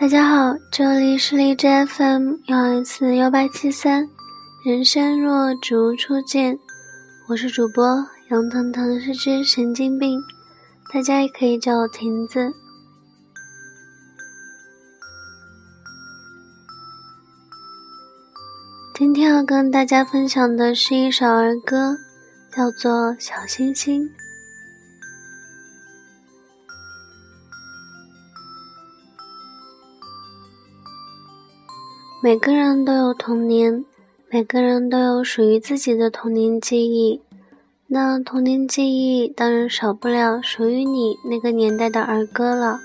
大家好，这里是荔枝 FM 幺二四幺八七三，人生若只如初见，我是主播杨腾腾，是只神经病，大家也可以叫我亭子。今天要跟大家分享的是一首儿歌，叫做《小星星》。每个人都有童年，每个人都有属于自己的童年记忆。那童年记忆当然少不了属于你那个年代的儿歌了。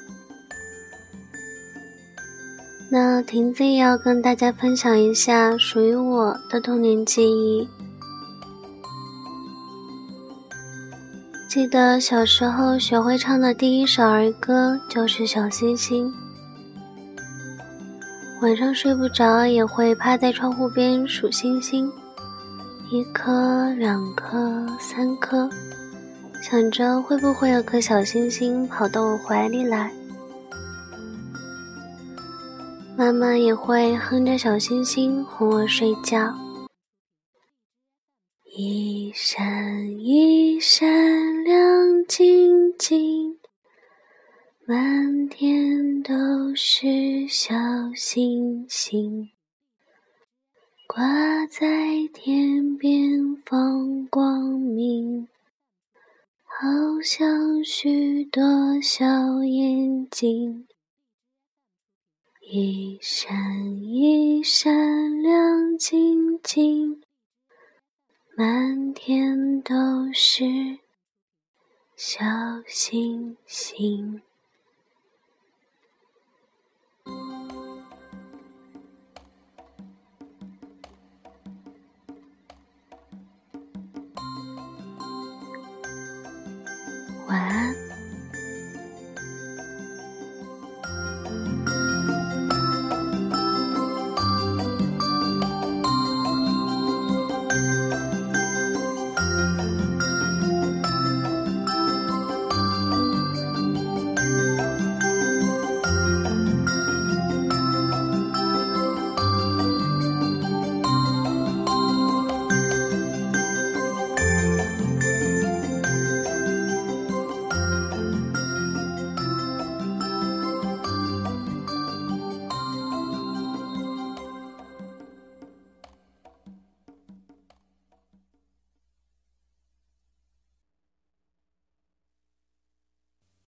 那亭子也要跟大家分享一下属于我的童年记忆。记得小时候学会唱的第一首儿歌就是《小星星》。晚上睡不着，也会趴在窗户边数星星，一颗、两颗、三颗，想着会不会有颗小星星跑到我怀里来。妈妈也会哼着小星星哄我睡觉，一闪一闪亮晶晶。满天都是小星星，挂在天边放光明，好像许多小眼睛，一闪一闪亮晶晶，满天都是小星星。